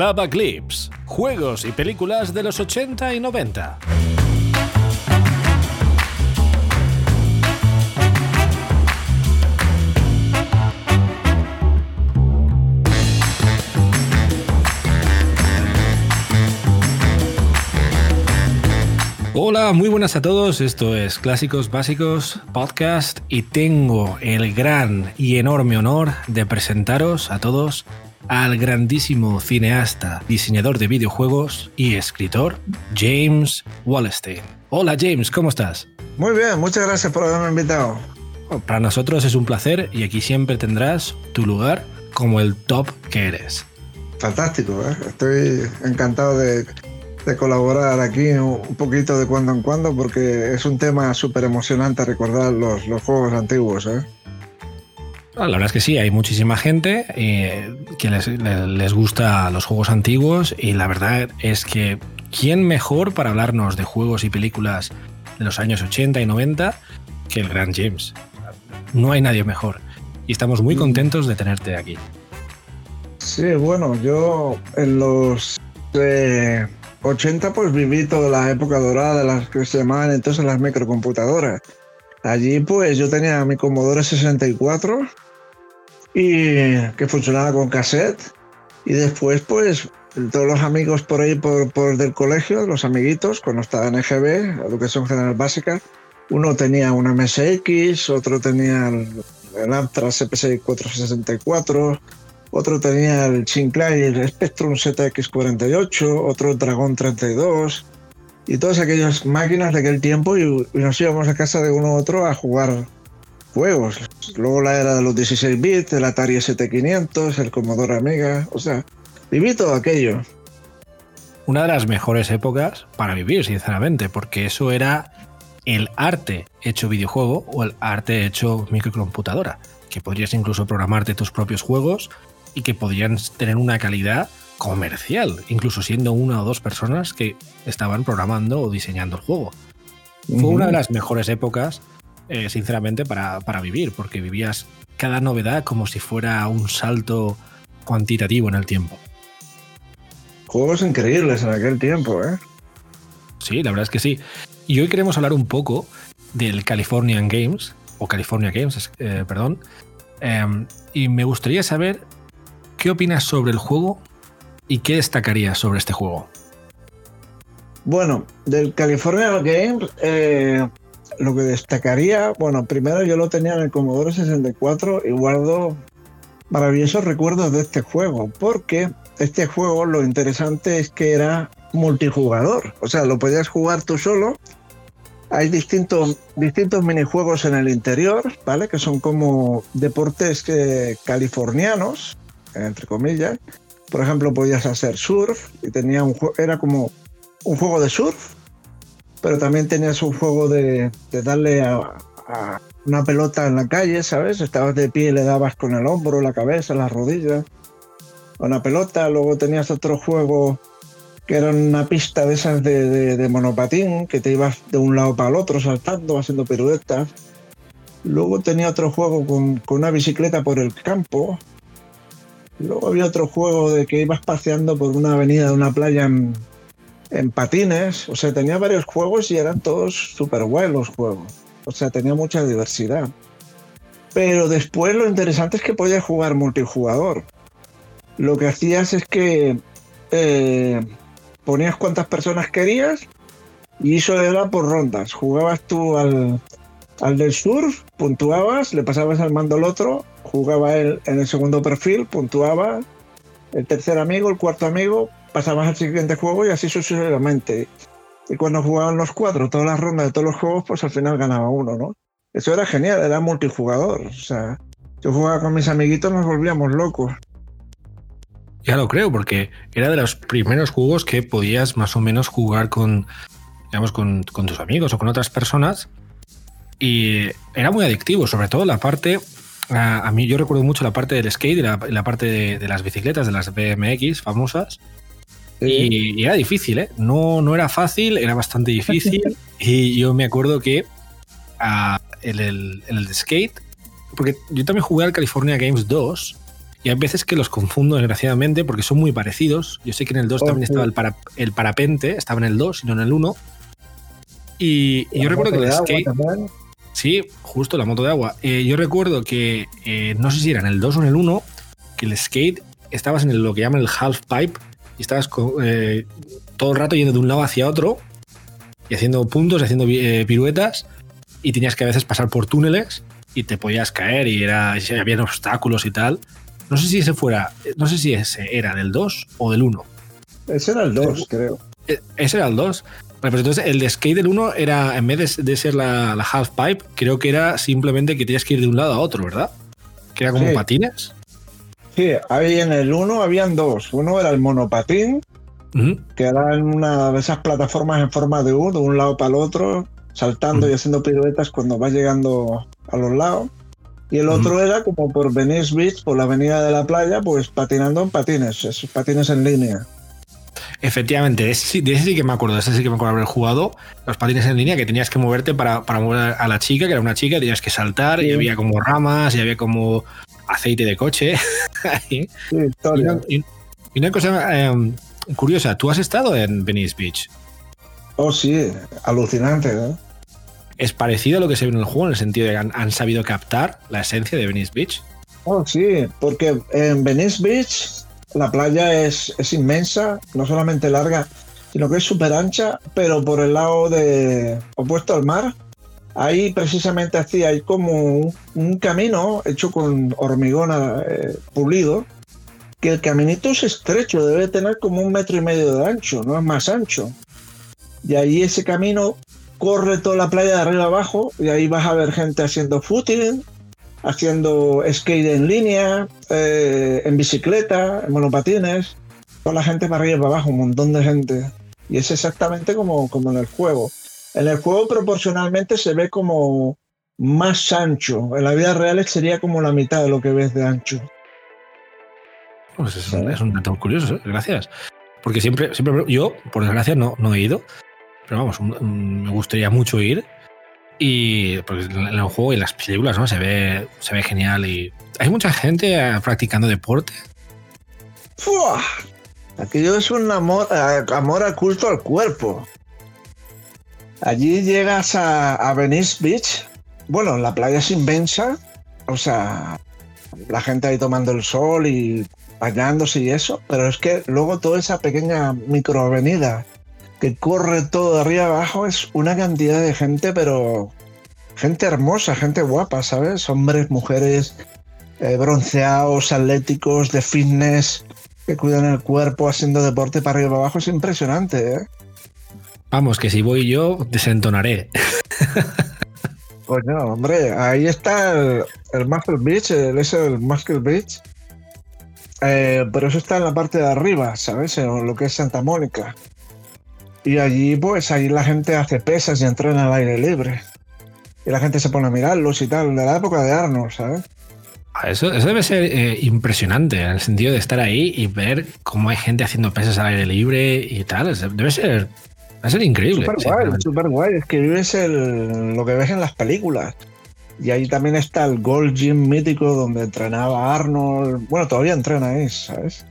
Clava Clips, juegos y películas de los 80 y 90. Hola, muy buenas a todos. Esto es Clásicos Básicos Podcast y tengo el gran y enorme honor de presentaros a todos al grandísimo cineasta, diseñador de videojuegos y escritor James Wallstein. Hola James, ¿cómo estás? Muy bien, muchas gracias por haberme invitado. Para nosotros es un placer y aquí siempre tendrás tu lugar como el top que eres. Fantástico, ¿eh? estoy encantado de de colaborar aquí un poquito de cuando en cuando porque es un tema súper emocionante recordar los, los, juegos antiguos. ¿eh? Ah, la verdad es que sí, hay muchísima gente eh, que les, les, gusta los juegos antiguos y la verdad es que ¿quién mejor para hablarnos de juegos y películas de los años 80 y 90 que el gran James? No hay nadie mejor y estamos muy mm. contentos de tenerte aquí. Sí, bueno, yo en los... Eh, 80 pues viví toda la época dorada de las que se llamaban entonces las microcomputadoras. Allí pues yo tenía mi Commodore 64 y que funcionaba con cassette. Y después pues todos los amigos por ahí por, por del colegio, los amiguitos cuando estaba en EGB, Educación General Básica, uno tenía una MSX, otro tenía el, el Amstrad CPC 464, otro tenía el el Spectrum ZX48, otro Dragon 32 y todas aquellas máquinas de aquel tiempo y, nos íbamos a casa de uno u otro a jugar juegos. Luego la era de los 16 bits, el Atari ST500, el Commodore Amiga, o sea, viví todo aquello. Una de las mejores épocas para vivir, sinceramente, porque eso era el arte hecho videojuego o el arte hecho microcomputadora, que podrías incluso programarte tus propios juegos y que podrían tener una calidad comercial, incluso siendo una o dos personas que estaban programando o diseñando el juego. Fue una de las mejores épocas, eh, sinceramente, para, para, vivir, porque vivías cada novedad como si fuera un salto cuantitativo en el tiempo. Juegos increíbles en aquel tiempo, ¿eh? Sí, la verdad es que sí. Y hoy queremos hablar un poco del Californian Games, o California Games, eh, perdón. Em, y me gustaría saber ¿qué opinas sobre el juego y qué destacarías sobre este juego? Bueno, del California Games, eh, lo que destacaría, bueno, primero yo lo tenía en el Commodore 64 y guardo maravillosos recuerdos de este juego, porque este juego lo interesante es que era multijugador, o sea, lo podías jugar tú solo. Hay distintos, distintos minijuegos en el interior, ¿vale? Que son como deportes que, californianos, entre comillas. Por ejemplo, podías hacer surf y tenía un era como un juego de surf, pero también tenías un juego de, darle a, una pelota en la calle, ¿sabes? Estabas de pie y le dabas con el hombro, la cabeza, las rodillas a una pelota. Luego tenías otro juego que era una pista de esas de, monopatín, que te ibas de un lado para el otro saltando, haciendo piruetas. Luego tenía otro juego con, con una bicicleta por el campo, Luego había otro juego de que ibas paseando por una avenida de una playa en, patines. O sea, tenía varios juegos y eran todos súper buenos los juegos. O sea, tenía mucha diversidad. Pero después lo interesante es que podías jugar multijugador. Lo que hacías es que eh, ponías cuantas personas querías y eso era por rondas. Jugabas tú al, al del surf, puntuabas, le pasabas al mando al otro jugaba él en el segundo perfil, puntuaba, el tercer amigo, el cuarto amigo, pasabas al siguiente juego y así sucesivamente. Y cuando jugaban los cuatro, todas las rondas de todos los juegos, pues al final ganaba uno, ¿no? Eso era genial, era multijugador. O sea, yo jugaba con mis amiguitos, nos volvíamos locos. Ya lo creo, porque era de los primeros juegos que podías más o menos jugar con, digamos, con, con tus amigos o con otras personas. Y era muy adictivo, sobre todo la parte a, mí yo recuerdo mucho la parte del skate y la, parte de, las bicicletas, de las BMX famosas. Y, era difícil, ¿eh? No, no era fácil, era bastante difícil. y yo me acuerdo que en, el, skate, porque yo también jugué al California Games 2 Y hay veces que los confundo desgraciadamente porque son muy parecidos. Yo sé que en el 2 también estaba el, el, parapente, estaba en el 2 y no en el 1. Y, yo recuerdo que el skate. Sí, justo la moto de agua. Eh, yo recuerdo que, eh, no sé si era en el 2 o en el 1, que el skate estabas en lo que llaman el half pipe y estabas eh, todo el rato yendo de un lado hacia otro y haciendo puntos, haciendo piruetas y tenías que a veces pasar por túneles y te podías caer y era, había obstáculos y tal. No sé si ese fuera, no sé si ese era del 2 o del 1. Ese era el 2, creo. Ese era el 2. Bueno, pues entonces el de Skate del 1 era, en vez de, ser la, half pipe, creo que era simplemente que tenías que ir de un lado a otro, ¿verdad? Que era como patines. Sí, ahí en el 1 habían dos. Uno era el monopatín, que era en una de esas plataformas en forma de U, de un lado para el otro, saltando y haciendo piruetas cuando vas llegando a los lados. Y el otro era como por Venice Beach, por la avenida de la playa, pues patinando en patines, esos patines en línea. Efectivamente, de ese, sí que me acuerdo, de ese sí que me acuerdo haber jugado los patines en línea que tenías que moverte para, para mover a la chica, que era una chica, tenías que saltar y había como ramas y había como aceite de coche. y, una, cosa em, curiosa, ¿tú has estado en Venice Beach? Oh, sí, alucinante. ¿Es parecido a lo que se ve en el juego en el sentido de que han, han sabido captar la esencia de Venice Beach? Oh, sí, porque en Venice Beach la playa es, inmensa, no solamente larga, sino que es súper ancha, pero por el lado de opuesto al mar, ahí precisamente así hay como un, camino hecho con hormigón eh, pulido, que el caminito es estrecho, debe tener como un metro y medio de ancho, no es más ancho. Y ahí ese camino corre toda la playa de arriba abajo y ahí vas a ver gente haciendo footing, haciendo skate en línea, eh, en bicicleta, en monopatines, toda la gente para arriba y para abajo, un montón de gente. Y es exactamente como, como en el juego. En el juego proporcionalmente se ve como más ancho. En la vida real sería como la mitad de lo que ves de ancho. Pues es, un dato curioso, ¿eh? gracias. Porque siempre, siempre yo, por desgracia, no, no he ido. Pero vamos, me gustaría mucho ir y pues, en el juego y las películas, ¿no? Se ve, se ve genial y hay mucha gente eh, practicando deporte. ¡Fua! Aquello es un amor, eh, amor a culto al cuerpo. Allí llegas a, a Venice Beach. Bueno, la playa es inmensa. O sea, la gente ahí tomando el sol y bañándose y eso. Pero es que luego toda esa pequeña microavenida que corre todo de arriba abajo, es una cantidad de gente, pero gente hermosa, gente guapa, ¿sabes? Hombres, mujeres, eh, bronceados, atléticos, de fitness, que cuidan el cuerpo haciendo deporte para arriba y para abajo, es impresionante, ¿eh? Vamos, que si voy yo, desentonaré. Pues no, hombre, ahí está el, el Muscle Beach, el, es el Muscle Beach. Eh, pero eso está en la parte de arriba, ¿sabes? En lo que es Santa Mónica. Y allí, pues, ahí la gente hace pesas y entrena al aire libre. Y la gente se pone a mirarlos y tal, de la época de Arnold, ¿sabes? Ah, eso, eso debe ser eh, impresionante, en el sentido de estar ahí y ver cómo hay gente haciendo pesas al aire libre y tal. Debe ser, debe ser increíble. Súper guay, súper guay. Es que vives el, lo que ves en las películas. Y ahí también está el Gold Gym mítico donde entrenaba Arnold. Bueno, todavía entrena ahí, ¿sabes?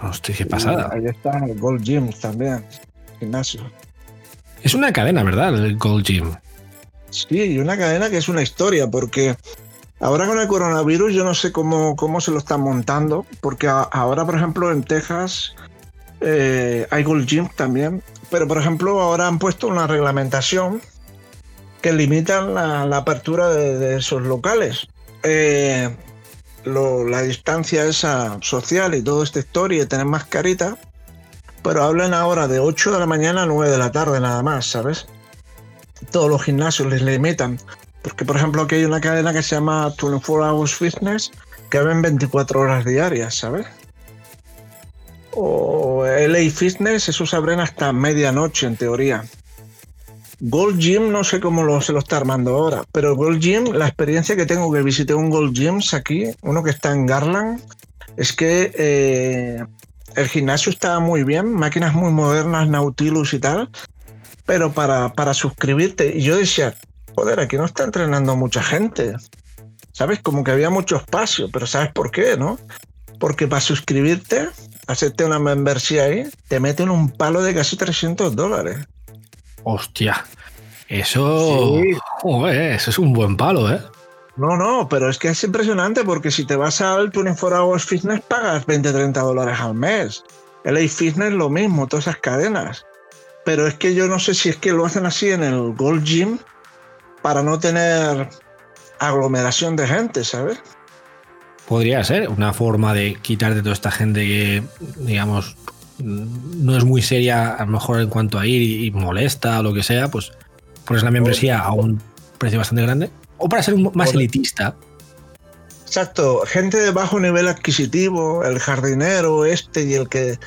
Hostia, qué pasada. ahí está el Gold Gym también gimnasio. Es una cadena, ¿verdad? El Gold Gym. Sí, una cadena que es una historia, porque ahora con el coronavirus yo no sé cómo, cómo se lo están montando, porque ahora, por ejemplo, en Texas eh, hay Gold Gym también, pero por ejemplo ahora han puesto una reglamentación que limita la, apertura de, esos locales. Eh, la distancia esa social y toda esta historia de tener mascarita pero hablan ahora de 8 de la mañana a 9 de la tarde nada más, ¿sabes? Todos los gimnasios les limitan. Porque, por ejemplo, aquí hay una cadena que se llama 24 Hours Fitness que ven 24 horas diarias, ¿sabes? O LA Fitness, esos abren hasta medianoche en teoría. Gold Gym no sé cómo lo, se lo está armando ahora, pero Gold Gym, la experiencia que tengo que visité un Gold Gym aquí, uno que está en Garland, es que eh, el gimnasio estaba muy bien, máquinas muy modernas, Nautilus y tal, pero para, para suscribirte, y yo decía, joder, aquí no está entrenando mucha gente. ¿Sabes? Como que había mucho espacio, pero ¿sabes por qué, no? porque para suscribirte, hacerte una membresía ahí, te meten un palo de casi 300 dólares. Hostia, eso, eso es un buen palo, ¿eh? No, no, pero es que es impresionante porque si te vas al 24 Hours Fitness pagas 20, 30 dólares al mes. El A Fitness lo mismo, todas esas cadenas. Pero es que yo no sé si es que lo hacen así en el Gold Gym para no tener aglomeración de gente, ¿sabes? Podría ser una forma de quitarte toda esta gente que, digamos, no es muy seria, a lo mejor en cuanto a ir y, molesta o lo que sea, pues pones la membresía a un precio bastante grande. O para ser más elitista. Exacto, gente de bajo nivel adquisitivo, el jardinero este y el que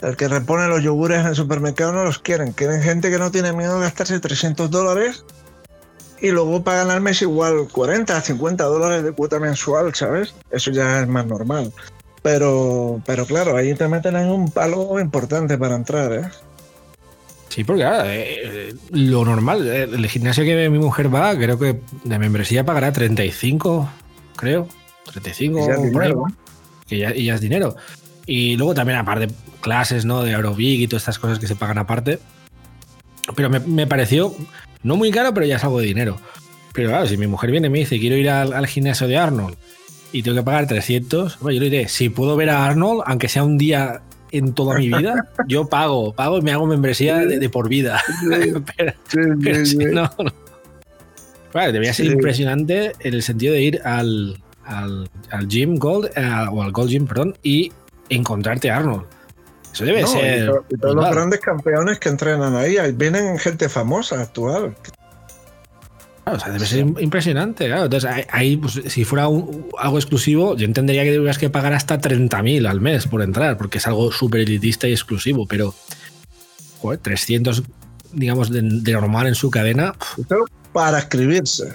el que repone los yogures en el supermercado no los quieren. Quieren gente que no tiene miedo de gastarse 300 dólares y luego pagan al mes igual 40, 50 dólares de cuota mensual, ¿sabes? Eso ya es más normal. Pero, pero claro, ahí te meten en un palo importante para entrar, ¿eh? Sí, porque eh, lo normal, eh, el gimnasio que mi mujer va, creo que de membresía pagará 35, creo. 35, ya dinero, que ya, y ya es dinero. Y luego también, aparte, clases, ¿no? De aerobic y todas estas cosas que se pagan aparte. Pero me, me pareció no muy caro, pero ya es algo de dinero. Pero claro, si mi mujer viene y me dice, quiero ir al, gimnasio de Arnold y tengo que pagar 300, bueno, yo le diré, si puedo ver a Arnold, aunque sea un día en toda mi vida, yo pago, pago y me hago membresía de, por vida. pero, si no, debería ser impresionante en el sentido de ir al, al, Gym Gold, eh, o al Gold Gym, perdón, y encontrarte a Arnold. Eso debe ser. Y, todos los grandes campeones que entrenan ahí, vienen gente famosa actual. Claro, o sea, debe ser impresionante. Claro. Entonces, ahí, pues, si fuera algo exclusivo, yo entendería que tendrías que pagar hasta 30.000 al mes por entrar, porque es algo súper elitista y exclusivo, pero joder, 300, digamos, de, normal en su cadena. para escribirse.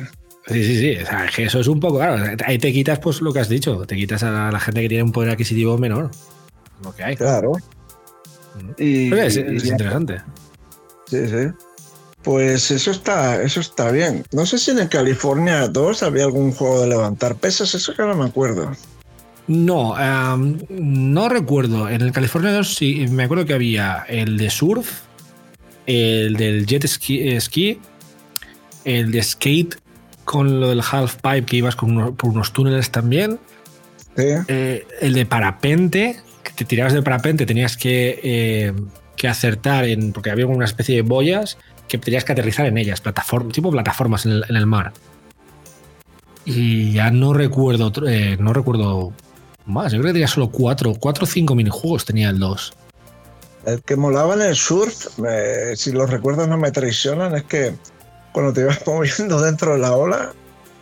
Sí, sí, sí. O sea, que eso es un poco, claro, ahí te quitas pues lo que has dicho, te quitas a la gente que tiene un poder adquisitivo menor. Lo que hay. Claro. Y, es, interesante. Sí, sí. Pues eso está, eso está bien. No sé si en California 2 había algún juego de levantar pesas, eso que no me acuerdo. No, no recuerdo. En el California 2 sí, me acuerdo que había el de surf, el del jet ski, el de skate con lo del half pipe que ibas con por unos túneles también. Eh, el de parapente, te tirabas de parapente, tenías que, eh, que acertar en. porque había una especie de boyas que tenías que aterrizar en ellas, plataforma, tipo plataformas en el, mar. Y ya no recuerdo, eh, no recuerdo más. Yo creo que tenía solo cuatro, cuatro o cinco minijuegos tenía el 2. El que molaba en el surf, si los recuerdos no me traicionan, es que cuando te ibas moviendo dentro de la ola,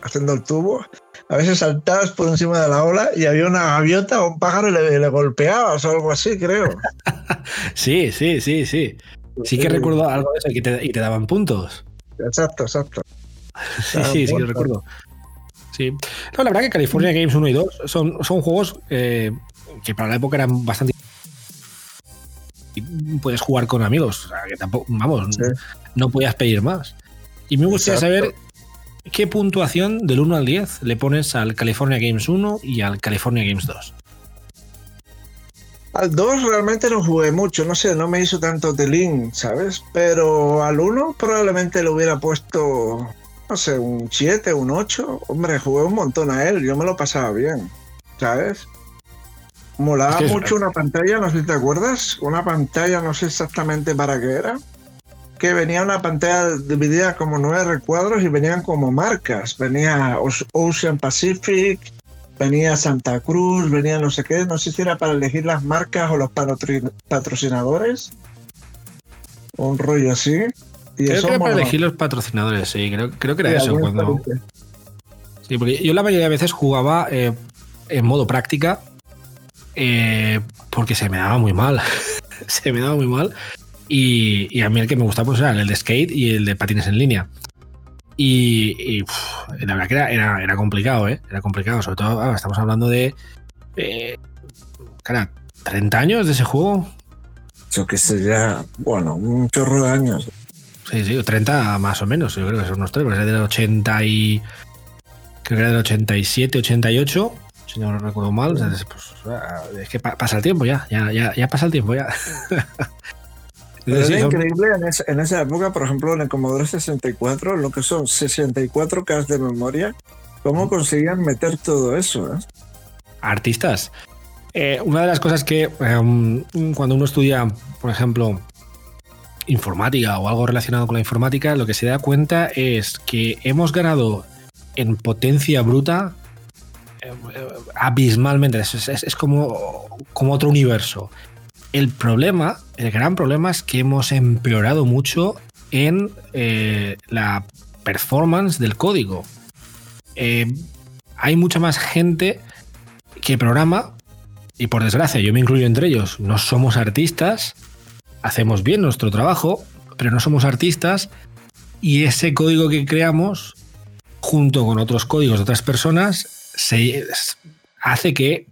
haciendo el tubo, a veces saltabas por encima de la ola y había una gaviota o un pájaro y le, golpeabas o algo así, creo. sí, sí, sí, sí. Sí que recuerdo algo de eso y te, daban puntos. Exacto, exacto. sí, sí, sí, lo recuerdo. Sí. No, la verdad que California Games 1 y 2 son, son juegos eh, que para la época eran bastante puedes jugar con amigos. O sea, que tampoco, vamos, no podías pedir más. Y me gustaría saber ¿Qué puntuación del 1 al 10 le pones al California Games 1 y al California Games 2? Al 2 realmente no jugué mucho, no sé, no me hizo tanto telín, ¿sabes? Pero al 1 probablemente le hubiera puesto, no sé, un 7, un 8. Hombre, jugué un montón a él, yo me lo pasaba bien, ¿sabes? Molaba mucho una pantalla, no sé si te acuerdas, una pantalla, no sé exactamente para qué era que venía una pantalla dividida como nueve recuadros y venían como marcas. Venía Ocean Pacific, venía Santa Cruz, venía no sé qué, no sé si era para elegir las marcas o los patrocinadores. Un rollo así. Y creo que era para elegir los patrocinadores, sí, creo, que era eso. Cuando... Sí, porque yo la mayoría de veces jugaba eh, en modo práctica eh, porque se me daba muy mal. se me daba muy mal. Y, a mí el que me gustaba pues, era el de skate y el de patines en línea. Y, la verdad que era, era, complicado, ¿eh? Era complicado. Sobre todo, estamos hablando de. Eh, cara, 30 años de ese juego. Yo que sé, ya. Bueno, un chorro de años. Sí, sí, 30 más o menos. Yo creo que son unos tres. Porque es del 80 y. Creo que era del 87, 88. O si no recuerdo mal. Pues, es que pasa el tiempo ya, ya, ya, ya pasa el tiempo ya. es increíble en, esa época, por ejemplo, en el Commodore 64, lo que son 64K de memoria, ¿cómo conseguían meter todo eso? Eh? Artistas. Eh, una de las cosas que em, cuando uno estudia, por ejemplo, informática o algo relacionado con la informática, lo que se da cuenta es que hemos ganado en potencia bruta eh, abismalmente. Es, como, como otro universo. El problema, el gran problema es que hemos empeorado mucho en eh, la performance del código. Eh, hay mucha más gente que programa, y por desgracia yo me incluyo entre ellos, no somos artistas, hacemos bien nuestro trabajo, pero no somos artistas, y ese código que creamos, junto con otros códigos de otras personas, se, hace que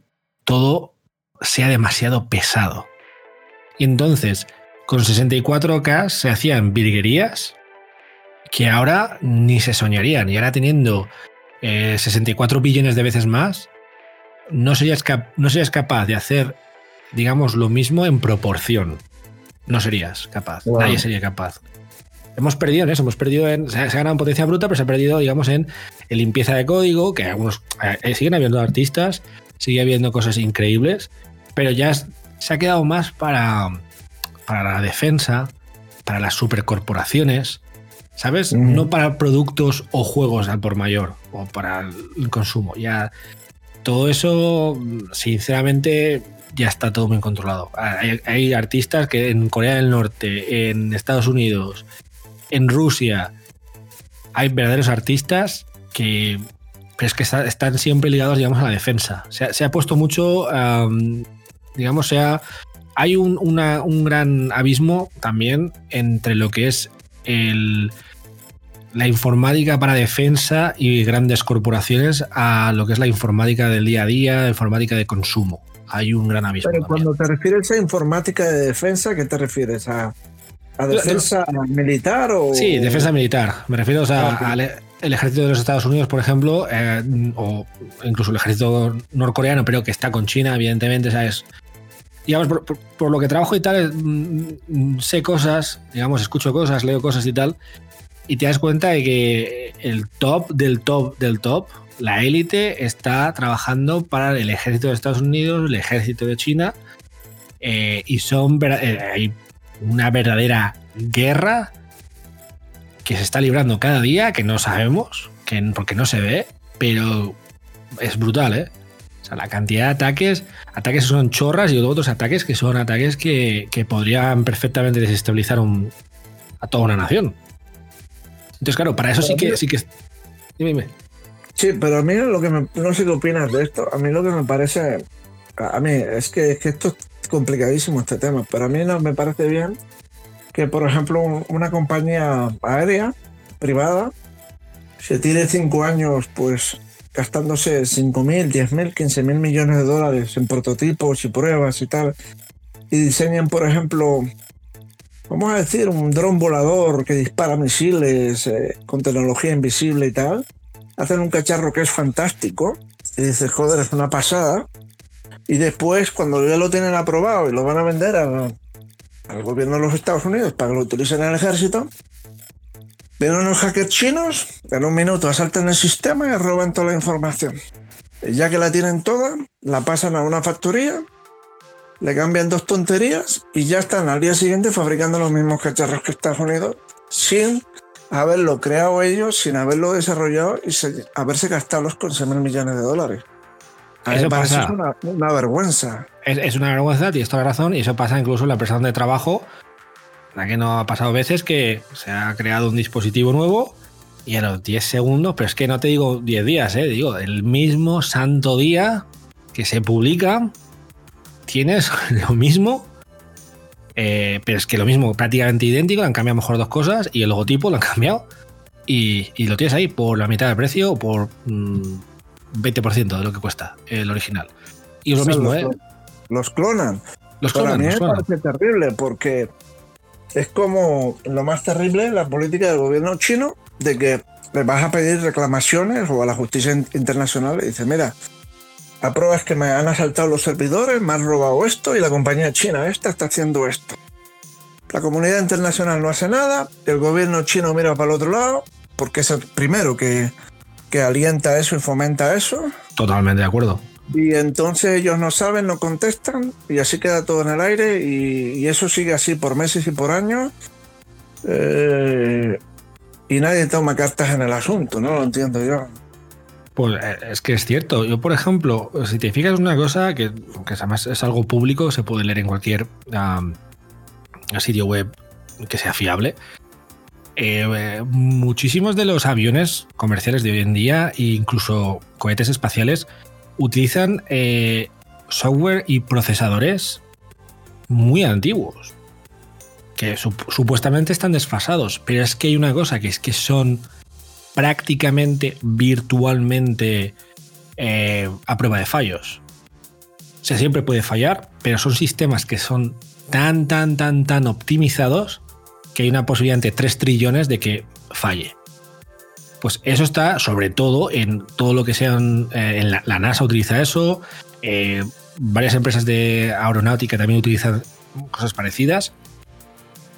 todo sea demasiado pesado. Y entonces, con 64K se hacían virguerías que ahora ni se soñarían. Y ahora teniendo 64 eh, billones de veces más, no serías, no serías capaz de hacer, digamos, lo mismo en proporción. No serías capaz. Nadie sería capaz. Hemos perdido en eso, hemos perdido en. Se ha, ganado en potencia bruta, pero se ha perdido, digamos, en, limpieza de código, que algunos. Eh, siguen habiendo artistas, sigue habiendo cosas increíbles, pero ya se ha quedado más para, para la defensa, para las supercorporaciones, ¿sabes? No para productos o juegos al por mayor o para el consumo. Ya todo eso, sinceramente, ya está todo muy controlado. Hay, artistas que en Corea del Norte, en Estados Unidos, en Rusia, hay verdaderos artistas que, es que están siempre ligados, digamos, a la defensa. Se ha, puesto mucho digamos, sea, hay un, un, gran abismo también entre lo que es el, la informática para defensa y grandes corporaciones a lo que es la informática del día a día, informática de consumo. Hay un gran abismo. Pero cuando te refieres a informática de defensa, ¿qué te refieres? ¿A, defensa militar o...? Sí, defensa militar. Me refiero a, ah, al el ejército de los Estados Unidos, por ejemplo, eh, o incluso el ejército norcoreano, pero que está con China, evidentemente, ¿sabes? Digamos, por, lo que trabajo y tal, mm, mm, sé cosas, digamos, escucho cosas, leo cosas y tal, y te das cuenta de que el top del top del top, la élite, está trabajando para el ejército de Estados Unidos, el ejército de China, eh, y son eh, hay una verdadera guerra que se está librando cada día, que no sabemos, que, porque no se ve, pero es brutal, ¿eh? Sea, la cantidad de ataques, ataques son chorras y otros ataques que son ataques que, podrían perfectamente desestabilizar a toda una nación. Entonces, claro, para eso sí que, sí que. Dime, dime. Sí, pero a mí lo que me, no sé qué opinas de esto. A mí lo que me parece. A mí es que, es que esto es complicadísimo este tema, pero a mí no me parece bien que, por ejemplo, una compañía aérea privada se tire cinco años, pues gastándose 5.000, 10.000, 15.000 millones de dólares en prototipos y pruebas y tal, y diseñen, por ejemplo, vamos a decir, un dron volador que dispara misiles eh, con tecnología invisible y tal, hacen un cacharro que es fantástico, y dices, joder, es una pasada, y después, cuando ya lo tienen aprobado y lo van a vender a, al gobierno de los Estados Unidos para que lo utilicen en el ejército. Vienen unos hackers chinos, en un minuto asaltan el sistema y roban toda la información. Y ya que la tienen toda, la pasan a una factoría, le cambian dos tonterías y ya están al día siguiente fabricando los mismos cacharros que Estados Unidos sin haberlo creado ellos, sin haberlo desarrollado y haberse gastado los 11 mil millones de dólares. Eso pasa. Es una, vergüenza. Es, una vergüenza, tienes toda la razón, y eso pasa incluso en la empresa de trabajo. La que no ha pasado veces que se ha creado un dispositivo nuevo y a los 10 segundos, pero es que no te digo 10 días, ¿eh? digo, el mismo santo día que se publica, tienes lo mismo, eh, pero es que lo mismo, prácticamente idéntico, han cambiado mejor dos cosas y el logotipo lo han cambiado y, lo tienes ahí por la mitad del precio o por mm, 20% de lo que cuesta el original. Y es lo mismo, ¿eh? Los clonan. Los clonan. Para mí me parece terrible porque es como lo más terrible la política del gobierno chino de que le vas a pedir reclamaciones o a la justicia internacional y dice, mira, La prueba es que me han asaltado los servidores, me han robado esto y la compañía china esta está haciendo esto. La comunidad internacional no hace nada, el gobierno chino mira para el otro lado, porque es el primero que, que alienta eso y fomenta eso. Totalmente de acuerdo. Y entonces ellos no saben, no contestan, y así queda todo en el aire, y, eso sigue así por meses y por años. Eh, y nadie toma cartas en el asunto, no lo entiendo yo. Pues eh, es que es cierto. Yo, por ejemplo, si te fijas una cosa que, que además es algo público, se puede leer en cualquier um, sitio web que sea fiable. Eh, muchísimos de los aviones comerciales de hoy en día, e incluso cohetes espaciales, utilizan eh, software y procesadores muy antiguos, que sup- supuestamente están desfasados, pero es que hay una cosa que es que son prácticamente virtualmente eh, a prueba de fallos. O sea, siempre puede fallar, pero son sistemas que son tan, tan, tan, tan optimizados que hay una posibilidad entre 3 trillones de que falle. Pues eso está sobre todo en todo lo que sean. eh, en la, NASA utiliza eso. eh, varias empresas de aeronáutica también utilizan cosas parecidas.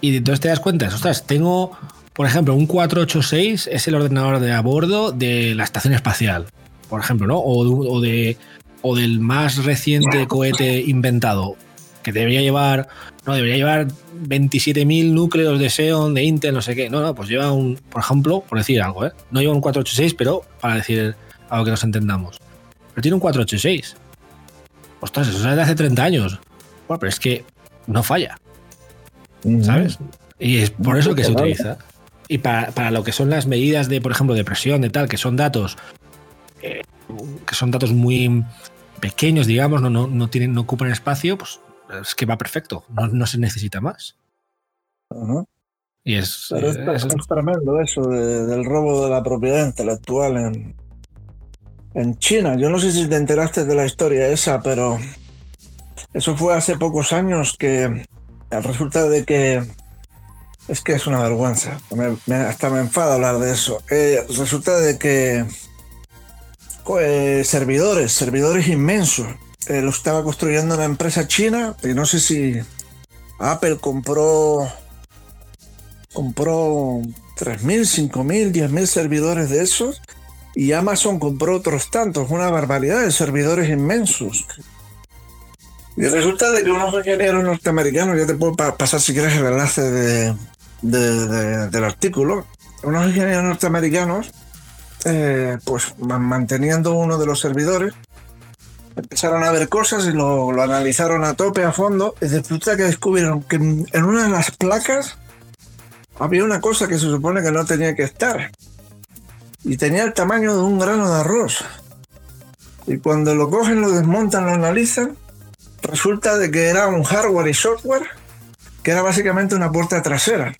Y entonces te das cuenta, ostras, tengo, por ejemplo, un 486 es el ordenador de a bordo de la estación espacial, por ejemplo, ¿no? O de, o del más reciente cohete inventado, que debería llevar, no, debería llevar 27.000 núcleos de Xeon, de Intel, no sé qué. No, no, pues lleva un, por ejemplo, por decir algo, ¿eh? No lleva un 486, pero para decir algo que nos entendamos. Pero tiene un 486. Ostras, eso es de hace 30 años. Bueno, pero es que no falla. ¿sabes? Y es por eso que se utiliza. Y para, para lo que son las medidas de, por ejemplo, de presión, de tal, que son datos eh, que son datos muy pequeños, digamos, no, no, no, tienen, no ocupan espacio, pues es que va perfecto, no, no se necesita más. Y es, Pero es, eh, es- es tremendo eso de- del robo de la propiedad intelectual en, en China. Yo no sé si te enteraste de la historia esa, pero eso fue hace pocos años que resulta de que es que es una vergüenza. Me- me- hasta me enfada hablar de eso. Eh, resulta de que eh, servidores, servidores inmensos, eh, lo estaba construyendo una empresa china y no sé si Apple compró compró 3.000, 5.000, 10.000 servidores de esos y Amazon compró otros tantos, una barbaridad de servidores inmensos. Y resulta de que unos ingenieros norteamericanos, ya te puedo pa- pasar si quieres el enlace de, de- de- del artículo, unos ingenieros norteamericanos, eh, pues ma- manteniendo uno de los servidores, empezaron a ver cosas y lo, analizaron a tope, a fondo, y resulta que descubrieron que en una de las placas había una cosa que se supone que no tenía que estar. Y tenía el tamaño de un grano de arroz. Y cuando lo cogen, lo desmontan, lo analizan, resulta de que era un hardware y software que era básicamente una puerta trasera.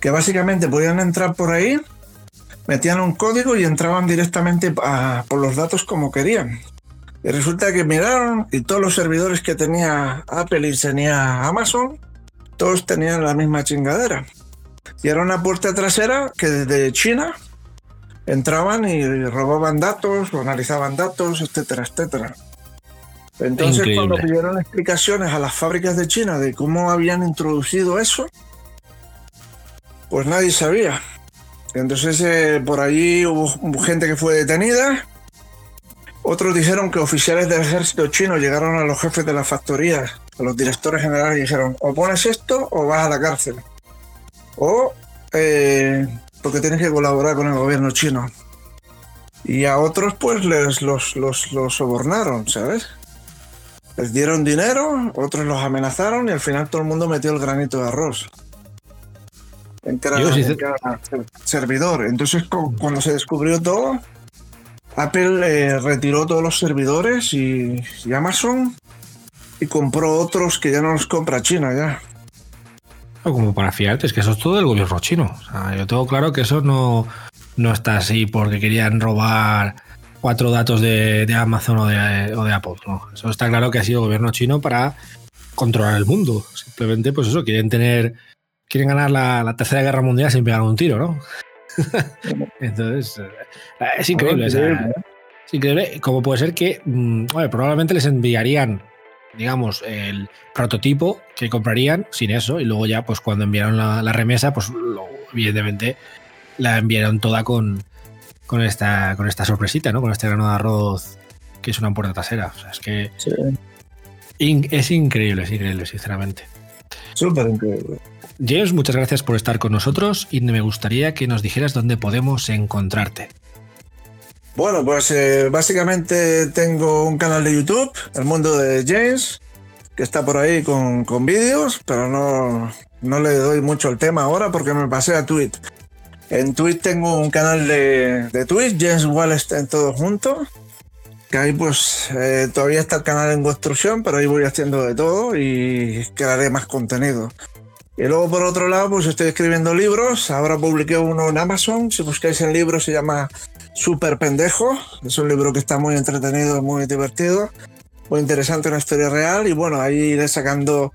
Que básicamente podían entrar por ahí, metían un código y entraban directamente por los datos como querían. Y resulta que miraron y todos los servidores que tenía Apple y tenía Amazon, todos tenían la misma chingadera. Y era una puerta trasera que desde China entraban y robaban datos, o analizaban datos, etcétera, etcétera. Entonces, Increíble. cuando pidieron explicaciones a las fábricas de China de cómo habían introducido eso, pues nadie sabía. Entonces, eh, por allí hubo hubo gente que fue detenida. Otros dijeron que oficiales del ejército chino llegaron a los jefes de las factorías, a los directores generales, y dijeron: o pones esto o vas a la cárcel o eh, porque tienes que colaborar con el gobierno chino. Y a otros pues les los, los, los sobornaron, ¿sabes? Les dieron dinero, otros los amenazaron y al final todo el mundo metió el granito de arroz. En cada, Yo en servidor. Entonces cu- cuando se descubrió todo, Apple eh, retiró todos los servidores y, Amazon y compró otros que ya no los compra China ya. o como para fiarte, es que eso es todo del gobierno chino. O sea, yo tengo claro que eso no, no está así porque querían robar cuatro datos de, Amazon o de, Apple. Eso está claro que ha sido el gobierno chino para controlar el mundo. Simplemente, pues eso, quieren tener, quieren ganar la, la tercera guerra mundial sin pegar un tiro, ¿no? Entonces, eh, es increíble. o sea, Increíble. Es increíble. Como puede ser que mm, probablemente les enviarían, digamos, el prototipo que comprarían sin eso. Y luego ya, pues cuando enviaron la, remesa, pues evidentemente la enviaron toda con, con, esta, con esta sorpresita, ¿no? Con este grano de arroz que es una puerta trasera. O sea, es que es increíble, es increíble, sinceramente. Súper increíble. James, muchas gracias por estar con nosotros y me gustaría que nos dijeras dónde podemos encontrarte. Bueno, pues eh, básicamente tengo un canal de YouTube, El Mundo de James, que está por ahí con, vídeos, pero no, no le doy mucho el tema ahora porque me pasé a Twitch. En Twitch tengo un canal de, de Twitch, James Wallace en todo junto. Que ahí pues eh, todavía está el canal en construcción, pero ahí voy haciendo de todo y crearé más contenido. Y luego por otro lado, pues estoy escribiendo libros. Ahora publiqué uno en Amazon. Si buscáis el libro se llama Super Pendejo. Es un libro que está muy entretenido, muy divertido, muy interesante, una historia real. Y bueno, ahí iré sacando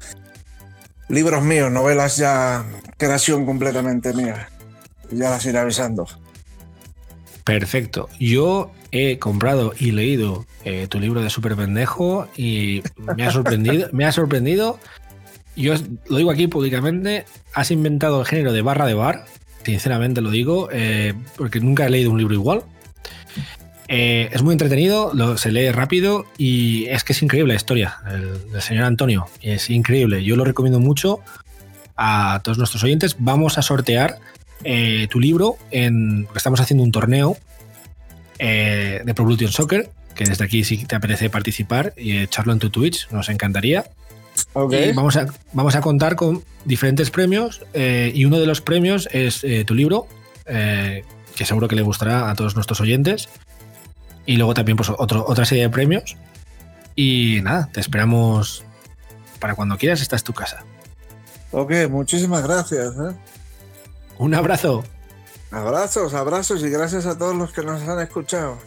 libros míos, novelas ya creación completamente mía. Ya las iré avisando. Perfecto. Yo he comprado y leído eh, tu libro de Super Pendejo y me ha sorprendido. me ha sorprendido yo lo digo aquí públicamente, has inventado el género de barra de bar, sinceramente lo digo, eh, porque nunca he leído un libro igual. Eh, es muy entretenido, se lee rápido y es que es increíble la historia del, señor Antonio. Es increíble. Yo lo recomiendo mucho a todos nuestros oyentes. Vamos a sortear eh, tu libro estamos haciendo un torneo de Pro Soccer. Que desde aquí, si te apetece participar y echarlo en tu Twitch, nos encantaría vamos, a, vamos a contar con diferentes premios eh, y uno de los premios es eh, tu libro, eh, que seguro que le gustará a todos nuestros oyentes. Y luego también pues, otra serie de premios. Y nada, te esperamos para cuando quieras, esta es tu casa. Ok, muchísimas gracias. Un abrazo. Abrazos, abrazos y gracias a todos los que nos han escuchado.